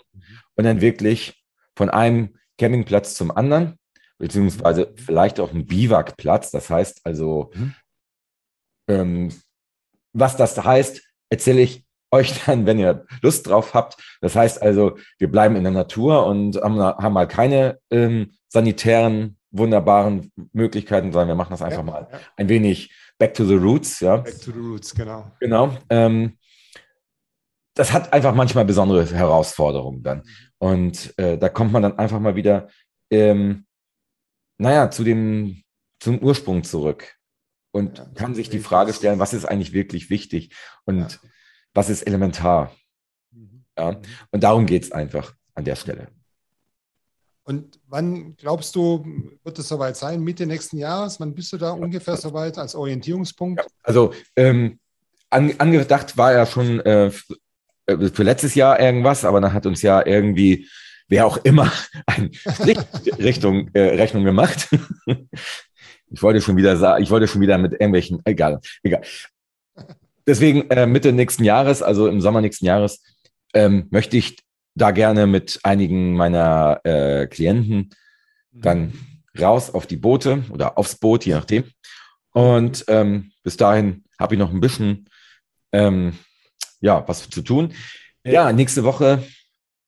und dann wirklich von einem Campingplatz zum anderen, beziehungsweise vielleicht auch ein Biwakplatz. Das heißt also, mhm. ähm, was das heißt, erzähle ich euch dann, wenn ihr Lust drauf habt. Das heißt also, wir bleiben in der Natur und haben, haben mal keine ähm, sanitären, wunderbaren Möglichkeiten, sondern wir machen das einfach ja, mal ja. ein wenig back to the roots. Ja. Back to the roots, genau. Genau. Ähm, das hat einfach manchmal besondere Herausforderungen dann. Und äh, da kommt man dann einfach mal wieder, ähm, naja, zu dem, zum Ursprung zurück und ja, kann sich die Frage stellen, was ist eigentlich wirklich wichtig und ja. was ist elementar. Mhm. Ja? Mhm. Und darum geht es einfach an der Stelle. Und wann glaubst du, wird es soweit sein? Mitte nächsten Jahres? Wann bist du da ungefähr soweit als Orientierungspunkt? also ähm, an, angedacht war ja schon äh, für letztes Jahr irgendwas, aber dann hat uns ja irgendwie wer auch immer [LAUGHS] eine Richtung äh, Rechnung gemacht. [LAUGHS] ich wollte schon wieder sagen, ich wollte schon wieder mit irgendwelchen, egal, egal. Deswegen äh, Mitte nächsten Jahres, also im Sommer nächsten Jahres, ähm, möchte ich da gerne mit einigen meiner äh, Klienten dann raus auf die Boote oder aufs Boot, je nachdem. Und ähm, bis dahin habe ich noch ein bisschen ähm, ja, was zu tun. Ja, nächste Woche,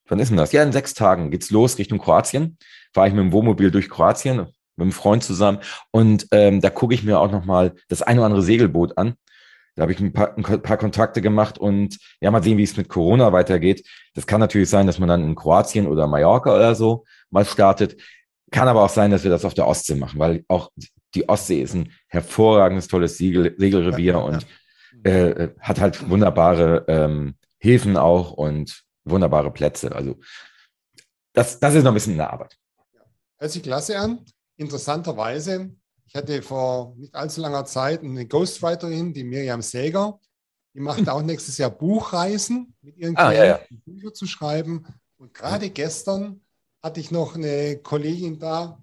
wann ist denn das? Ja, in sechs Tagen geht's los Richtung Kroatien. Fahre ich mit dem Wohnmobil durch Kroatien mit einem Freund zusammen und ähm, da gucke ich mir auch nochmal das ein oder andere Segelboot an. Da habe ich ein paar, ein paar Kontakte gemacht und ja, mal sehen, wie es mit Corona weitergeht. Das kann natürlich sein, dass man dann in Kroatien oder Mallorca oder so mal startet. Kann aber auch sein, dass wir das auf der Ostsee machen, weil auch die Ostsee ist ein hervorragendes, tolles Segel, Segelrevier ja, ja, und äh, hat halt wunderbare ähm, Häfen auch und wunderbare Plätze. Also das, das ist noch ein bisschen in der Arbeit. Hört sich klasse an. Interessanterweise, ich hatte vor nicht allzu langer Zeit eine Ghostwriterin, die Miriam Säger. Die macht auch nächstes Jahr Buchreisen mit ihren ah, Klienten, ja, ja. Bücher zu schreiben. Und gerade gestern hatte ich noch eine Kollegin da,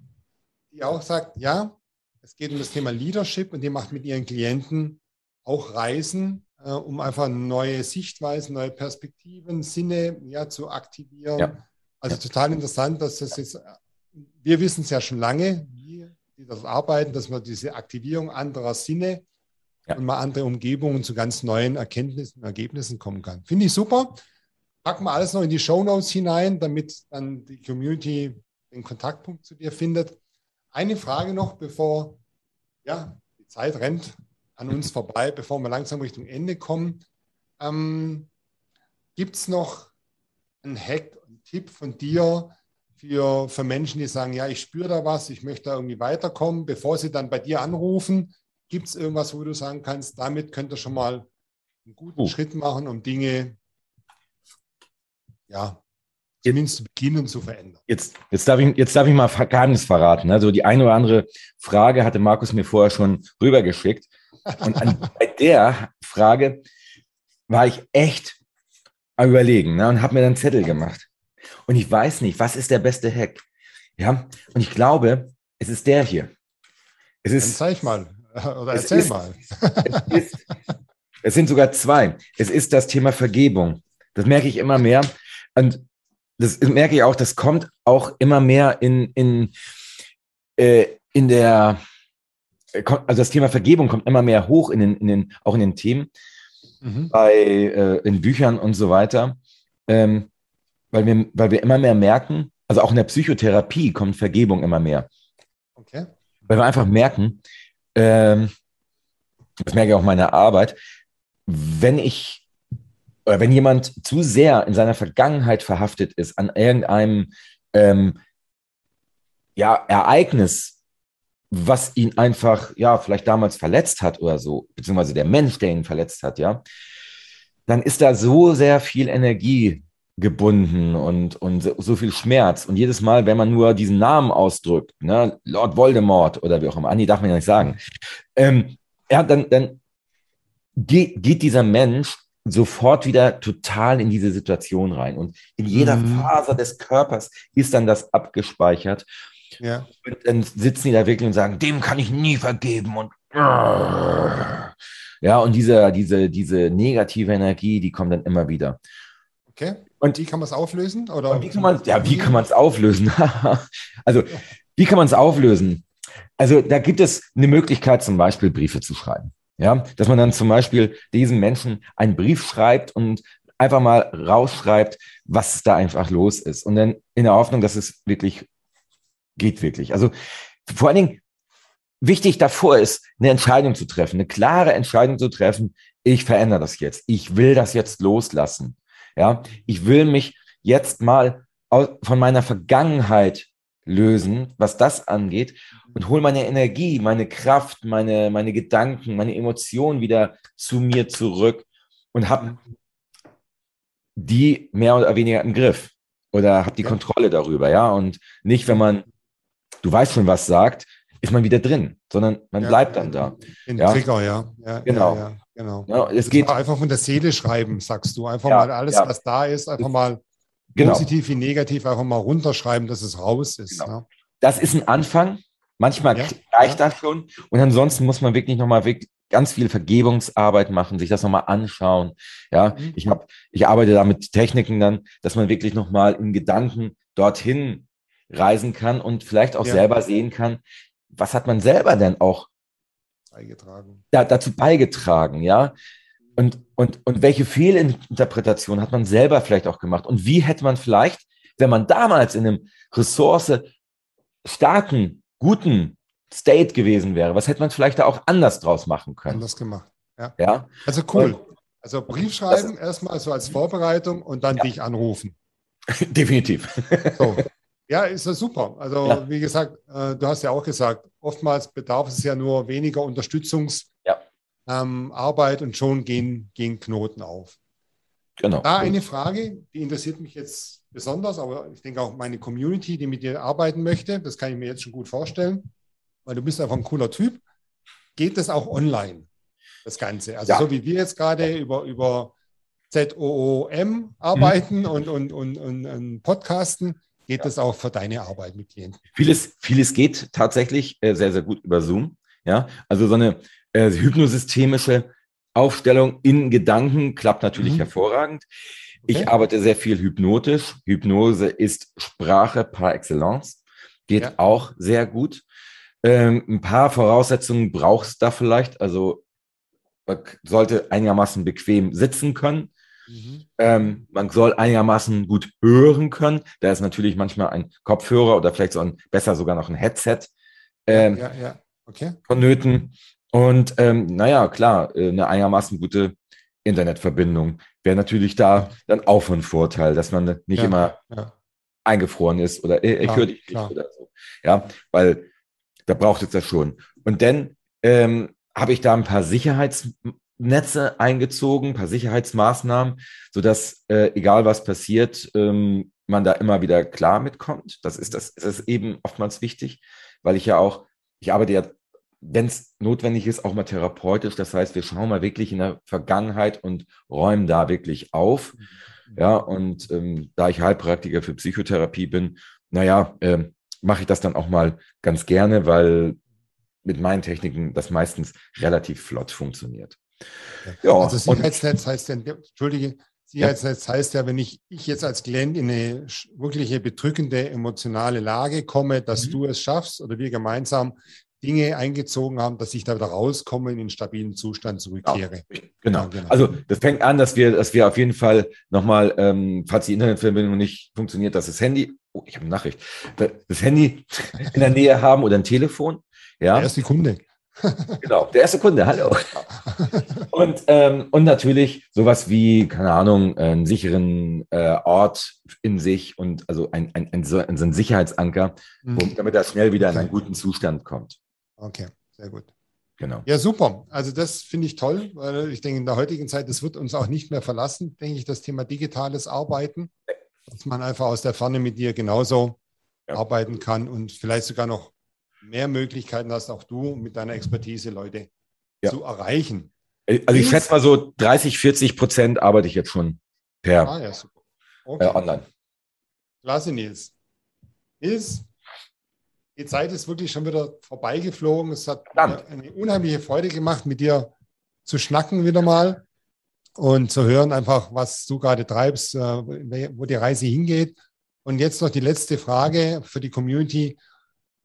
die auch sagt, ja, es geht um das Thema Leadership und die macht mit ihren Klienten auch Reisen, äh, um einfach neue Sichtweisen, neue Perspektiven, Sinne ja, zu aktivieren. Ja. Also ja. total interessant, dass das jetzt, wir wissen es ja schon lange, wie die das arbeiten, dass man diese Aktivierung anderer Sinne ja. und mal andere Umgebungen zu ganz neuen Erkenntnissen und Ergebnissen kommen kann. Finde ich super. Packen wir alles noch in die Show Notes hinein, damit dann die Community den Kontaktpunkt zu dir findet. Eine Frage noch, bevor ja, die Zeit rennt an uns vorbei, bevor wir langsam Richtung Ende kommen. Ähm, Gibt es noch einen Hack, einen Tipp von dir für, für Menschen, die sagen, ja, ich spüre da was, ich möchte da irgendwie weiterkommen, bevor sie dann bei dir anrufen? Gibt es irgendwas, wo du sagen kannst, damit könnt ihr schon mal einen guten oh. Schritt machen, um Dinge, ja, zumindest zu beginnen zu verändern. Jetzt, jetzt, darf, ich, jetzt darf ich mal Geheimnis verraten. Also die eine oder andere Frage hatte Markus mir vorher schon rübergeschickt. Und an, bei der Frage war ich echt am Überlegen ne, und habe mir dann Zettel gemacht. Und ich weiß nicht, was ist der beste Hack? Ja, und ich glaube, es ist der hier. Es ist, dann zeig mal oder erzähl ist, mal. Es, ist, es sind sogar zwei. Es ist das Thema Vergebung. Das merke ich immer mehr. Und das merke ich auch, das kommt auch immer mehr in, in, äh, in der also das Thema Vergebung kommt immer mehr hoch in den, in den auch in den Themen, mhm. bei, äh, in Büchern und so weiter, ähm, weil, wir, weil wir immer mehr merken, also auch in der Psychotherapie kommt Vergebung immer mehr. Okay. Weil wir einfach merken, ähm, das merke ich auch in meiner Arbeit, wenn ich, oder wenn jemand zu sehr in seiner Vergangenheit verhaftet ist an irgendeinem ähm, ja, Ereignis, was ihn einfach, ja, vielleicht damals verletzt hat oder so, beziehungsweise der Mensch, der ihn verletzt hat, ja, dann ist da so sehr viel Energie gebunden und, und so viel Schmerz. Und jedes Mal, wenn man nur diesen Namen ausdrückt, ne, Lord Voldemort oder wie auch immer, Anni darf man ja nicht sagen, ähm, ja, dann, dann geht, geht dieser Mensch sofort wieder total in diese Situation rein. Und in jeder mhm. Faser des Körpers ist dann das abgespeichert. Ja. Und dann sitzen die da wirklich und sagen, dem kann ich nie vergeben und Ja, und diese, diese, diese negative Energie, die kommt dann immer wieder. Okay. Und wie kann man es auflösen? Oder? Wie kann man, ja, wie kann man es auflösen? [LAUGHS] also, wie kann man es auflösen? Also, da gibt es eine Möglichkeit, zum Beispiel Briefe zu schreiben. Ja, dass man dann zum Beispiel diesen Menschen einen Brief schreibt und einfach mal rausschreibt, was da einfach los ist. Und dann in der Hoffnung, dass es wirklich geht wirklich. Also vor allen Dingen wichtig davor ist, eine Entscheidung zu treffen, eine klare Entscheidung zu treffen. Ich verändere das jetzt. Ich will das jetzt loslassen. Ja, ich will mich jetzt mal von meiner Vergangenheit lösen, was das angeht und hole meine Energie, meine Kraft, meine, meine Gedanken, meine Emotionen wieder zu mir zurück und habe die mehr oder weniger im Griff oder habe die Kontrolle darüber, ja, und nicht, wenn man, du weißt schon, was sagt, ist man wieder drin, sondern man ja, bleibt dann da. In ja. Trigger, ja. ja genau. Ja, genau. Ja, es geht einfach von der Seele schreiben, sagst du. Einfach mal alles, was da ist, einfach mal genau. positiv wie negativ, einfach mal runterschreiben, dass es raus ist. Genau. Das ist ein Anfang. Manchmal reicht das schon. Und ansonsten muss man wirklich nochmal ganz viel Vergebungsarbeit machen, sich das nochmal anschauen. Ja, mhm. ich habe, ich arbeite da mit Techniken dann, dass man wirklich nochmal in Gedanken dorthin reisen kann und vielleicht auch ja. selber sehen kann, was hat man selber denn auch beigetragen. Da, dazu beigetragen, ja? Und, und, und welche Fehlinterpretation hat man selber vielleicht auch gemacht? Und wie hätte man vielleicht, wenn man damals in einem Ressource starken, guten State gewesen wäre, was hätte man vielleicht da auch anders draus machen können? Anders gemacht, ja. ja? Also cool. Und, also Brief schreiben erstmal so als Vorbereitung und dann ja. dich anrufen. [LAUGHS] Definitiv. So. [LAUGHS] Ja, ist ja super. Also ja. wie gesagt, äh, du hast ja auch gesagt, oftmals bedarf es ja nur weniger Unterstützungsarbeit ja. ähm, und schon gehen, gehen Knoten auf. Genau. Da eine Frage, die interessiert mich jetzt besonders, aber ich denke auch meine Community, die mit dir arbeiten möchte, das kann ich mir jetzt schon gut vorstellen, weil du bist einfach ein cooler Typ. Geht das auch online, das Ganze? Also ja. so wie wir jetzt gerade über, über ZOOM arbeiten mhm. und, und, und, und, und podcasten, geht ja. das auch für deine Arbeit mit Klienten? Vieles, vieles geht tatsächlich äh, sehr, sehr gut über Zoom. Ja, also so eine äh, hypnosystemische Aufstellung in Gedanken klappt natürlich mhm. hervorragend. Okay. Ich arbeite sehr viel hypnotisch. Hypnose ist Sprache par excellence. Geht ja. auch sehr gut. Ähm, ein paar Voraussetzungen brauchst du da vielleicht. Also sollte einigermaßen bequem sitzen können. Mhm. Ähm, man soll einigermaßen gut hören können. Da ist natürlich manchmal ein Kopfhörer oder vielleicht so ein, besser sogar noch ein Headset ähm, ja, ja, Okay. vonnöten. Und ähm, naja, klar, äh, eine einigermaßen gute Internetverbindung wäre natürlich da dann auch von Vorteil, dass man nicht ja, immer ja. eingefroren ist oder äh, ich höre dich nicht oder so. Ja, weil da braucht es das schon. Und dann ähm, habe ich da ein paar Sicherheits Netze eingezogen, ein paar Sicherheitsmaßnahmen, sodass, äh, egal was passiert, ähm, man da immer wieder klar mitkommt. Das ist, das, das ist eben oftmals wichtig, weil ich ja auch, ich arbeite ja, wenn es notwendig ist, auch mal therapeutisch. Das heißt, wir schauen mal wirklich in der Vergangenheit und räumen da wirklich auf. Mhm. Ja, und ähm, da ich Heilpraktiker für Psychotherapie bin, naja, äh, mache ich das dann auch mal ganz gerne, weil mit meinen Techniken das meistens relativ flott funktioniert. Ja, also Sicherheitsnetz heißt ja, entschuldige, Sicherheitsnetz ja. heißt ja, wenn ich, ich jetzt als Klient in eine wirkliche bedrückende emotionale Lage komme, dass mhm. du es schaffst oder wir gemeinsam Dinge eingezogen haben, dass ich da wieder rauskomme, in den stabilen Zustand zurückkehre. Ja, genau. genau. Also das fängt an, dass wir, dass wir auf jeden Fall nochmal, ähm, falls die Internetverbindung nicht funktioniert, dass das Handy, oh, ich habe eine Nachricht, das Handy [LAUGHS] in der Nähe haben oder ein Telefon. Ja. Der erste Kunde genau, der erste Kunde, hallo. [LAUGHS] Und, ähm, und natürlich sowas wie, keine Ahnung, einen sicheren äh, Ort in sich und also ein, ein, ein, so, ein Sicherheitsanker, mhm. wo, damit er schnell wieder in einen guten Zustand kommt. Okay, sehr gut. Genau. Ja, super. Also das finde ich toll, weil ich denke, in der heutigen Zeit, das wird uns auch nicht mehr verlassen, denke ich, das Thema digitales Arbeiten, dass man einfach aus der Ferne mit dir genauso ja. arbeiten kann und vielleicht sogar noch mehr Möglichkeiten hast auch du mit deiner Expertise Leute ja. zu erreichen. Also ich schätze mal so 30, 40 Prozent arbeite ich jetzt schon per ah, ja, okay. äh, online. Klasse, Nils. Nils, die Zeit ist wirklich schon wieder vorbeigeflogen. Es hat mir eine unheimliche Freude gemacht, mit dir zu schnacken wieder mal und zu hören einfach, was du gerade treibst, äh, wo die Reise hingeht. Und jetzt noch die letzte Frage für die Community.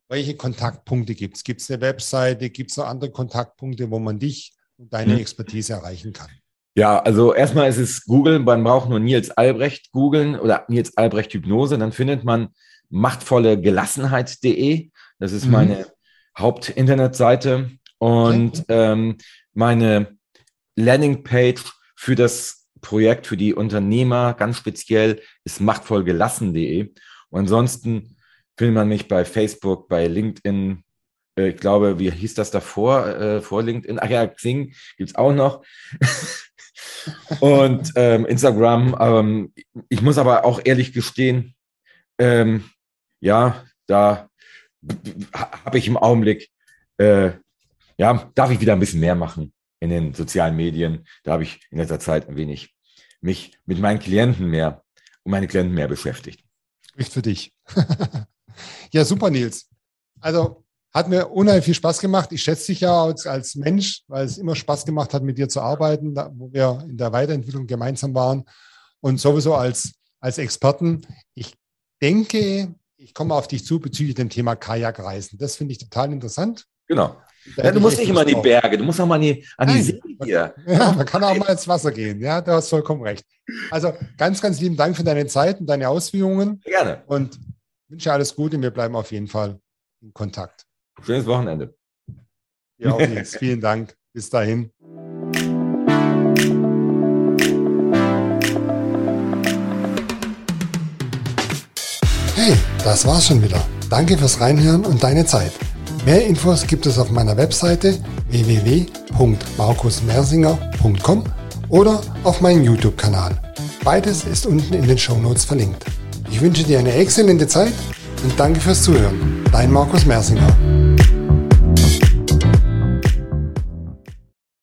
Welche Kontaktpunkte gibt es? Gibt es eine Webseite? Gibt es noch andere Kontaktpunkte, wo man dich und deine hm. Expertise erreichen kann? Ja, also erstmal ist es Google, man braucht nur Nils Albrecht googeln oder Nils Albrecht Hypnose, dann findet man machtvolle Gelassenheit.de. Das ist mhm. meine Hauptinternetseite und ähm, meine Landingpage für das Projekt für die Unternehmer ganz speziell ist machtvollgelassen.de. Und ansonsten findet man mich bei Facebook, bei LinkedIn. Äh, ich glaube, wie hieß das davor? Äh, vor LinkedIn? Ach ja, Xing gibt's auch noch. [LAUGHS] und ähm, Instagram. Ähm, ich muss aber auch ehrlich gestehen, ähm, ja, da habe ich im Augenblick, äh, ja, darf ich wieder ein bisschen mehr machen in den sozialen Medien. Da habe ich in letzter Zeit ein wenig mich mit meinen Klienten mehr, um meine Klienten mehr beschäftigt. Spricht für dich. [LAUGHS] ja, super, Nils. Also hat mir unheimlich viel Spaß gemacht. Ich schätze dich ja als, als Mensch, weil es immer Spaß gemacht hat, mit dir zu arbeiten, da, wo wir in der Weiterentwicklung gemeinsam waren. Und sowieso als, als Experten. Ich denke, ich komme auf dich zu bezüglich dem Thema Kajakreisen. Das finde ich total interessant. Genau. Ja, du musst nicht immer an die Berge, du musst auch mal an die, an die See hier. [LAUGHS] Ja, man kann auch mal ins Wasser gehen. Ja, du hast vollkommen recht. Also ganz, ganz lieben Dank für deine Zeit und deine Ausführungen. Gerne. Und wünsche alles Gute und wir bleiben auf jeden Fall in Kontakt. Schönes Wochenende. Ja, auch jetzt. Vielen Dank. Bis dahin. Hey, das war's schon wieder. Danke fürs Reinhören und deine Zeit. Mehr Infos gibt es auf meiner Webseite www.markusmersinger.com oder auf meinem YouTube-Kanal. Beides ist unten in den Show Notes verlinkt. Ich wünsche dir eine exzellente Zeit und danke fürs Zuhören. Dein Markus Mersinger.